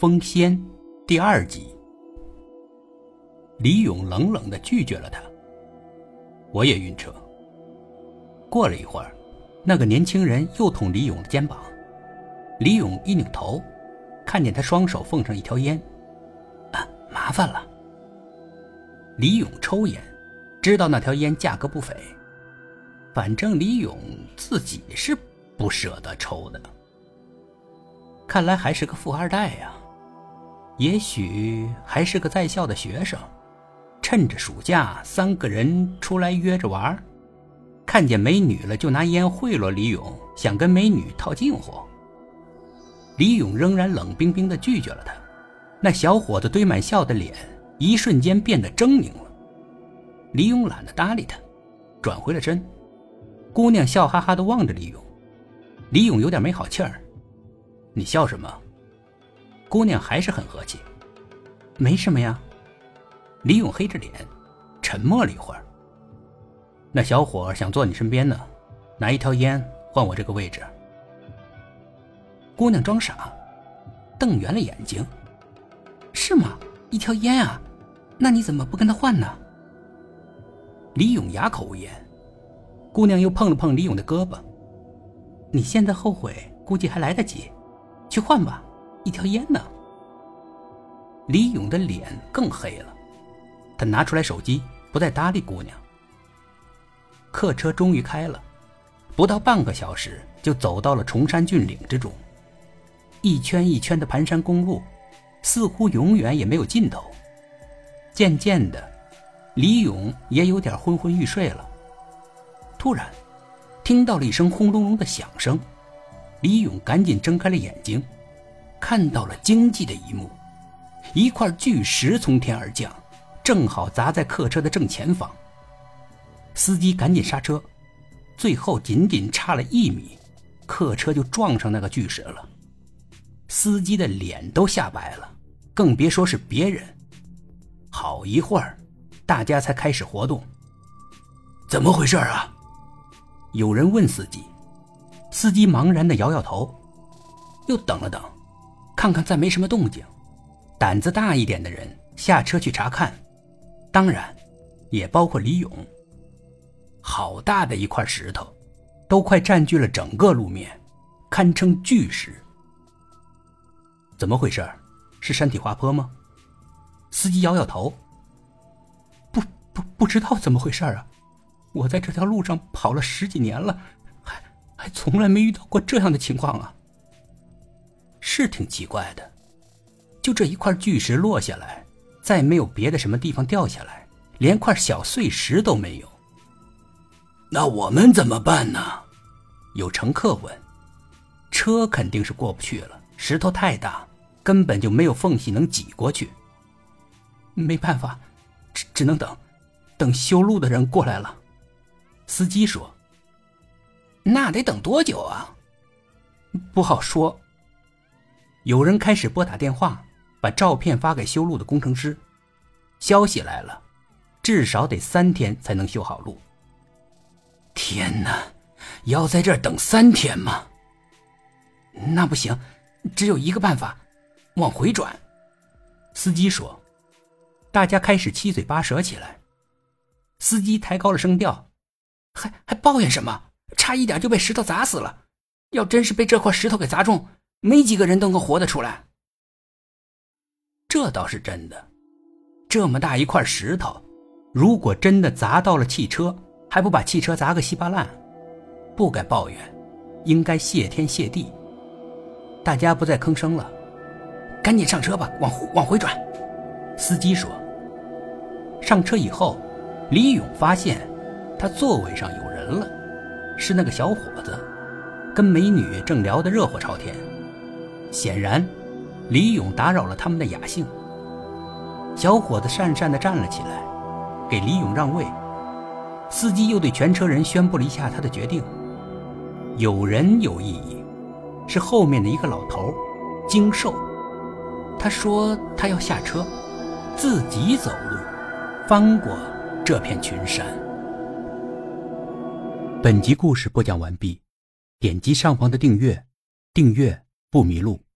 风仙第二集。李勇冷冷的拒绝了他。我也晕车。过了一会儿，那个年轻人又捅李勇的肩膀。李勇一扭头，看见他双手奉上一条烟，啊，麻烦了。李勇抽烟，知道那条烟价格不菲，反正李勇自己是不舍得抽的。看来还是个富二代呀。也许还是个在校的学生，趁着暑假，三个人出来约着玩看见美女了就拿烟贿赂李勇，想跟美女套近乎。李勇仍然冷冰冰的拒绝了他，那小伙子堆满笑的脸一瞬间变得狰狞了。李勇懒得搭理他，转回了身。姑娘笑哈哈的望着李勇，李勇有点没好气儿：“你笑什么？”姑娘还是很和气，没什么呀。李勇黑着脸，沉默了一会儿。那小伙想坐你身边呢，拿一条烟换我这个位置。姑娘装傻，瞪圆了眼睛。是吗？一条烟啊？那你怎么不跟他换呢？李勇哑口无言。姑娘又碰了碰李勇的胳膊。你现在后悔，估计还来得及，去换吧。一条烟呢？李勇的脸更黑了，他拿出来手机，不再搭理姑娘。客车终于开了，不到半个小时就走到了崇山峻岭之中。一圈一圈的盘山公路，似乎永远也没有尽头。渐渐的，李勇也有点昏昏欲睡了。突然，听到了一声轰隆隆的响声，李勇赶紧睁开了眼睛。看到了惊悸的一幕，一块巨石从天而降，正好砸在客车的正前方。司机赶紧刹车，最后仅仅差了一米，客车就撞上那个巨石了。司机的脸都吓白了，更别说是别人。好一会儿，大家才开始活动。怎么回事啊？有人问司机，司机茫然的摇摇头，又等了等。看看再没什么动静，胆子大一点的人下车去查看，当然，也包括李勇。好大的一块石头，都快占据了整个路面，堪称巨石。怎么回事？是山体滑坡吗？司机摇摇头。不不不知道怎么回事啊！我在这条路上跑了十几年了，还还从来没遇到过这样的情况啊！是挺奇怪的，就这一块巨石落下来，再没有别的什么地方掉下来，连块小碎石都没有。那我们怎么办呢？有乘客问。车肯定是过不去了，石头太大，根本就没有缝隙能挤过去。没办法，只只能等，等修路的人过来了。司机说：“那得等多久啊？不好说。”有人开始拨打电话，把照片发给修路的工程师。消息来了，至少得三天才能修好路。天哪，要在这儿等三天吗？那不行，只有一个办法，往回转。司机说。大家开始七嘴八舌起来。司机抬高了声调：“还还抱怨什么？差一点就被石头砸死了。要真是被这块石头给砸中。”没几个人能够活得出来，这倒是真的。这么大一块石头，如果真的砸到了汽车，还不把汽车砸个稀巴烂？不该抱怨，应该谢天谢地。大家不再吭声了，赶紧上车吧，往往回转。司机说。上车以后，李勇发现他座位上有人了，是那个小伙子，跟美女正聊得热火朝天。显然，李勇打扰了他们的雅兴。小伙子讪讪地站了起来，给李勇让位。司机又对全车人宣布了一下他的决定。有人有异议，是后面的一个老头，精瘦。他说他要下车，自己走路，翻过这片群山。本集故事播讲完毕，点击上方的订阅，订阅。不迷路。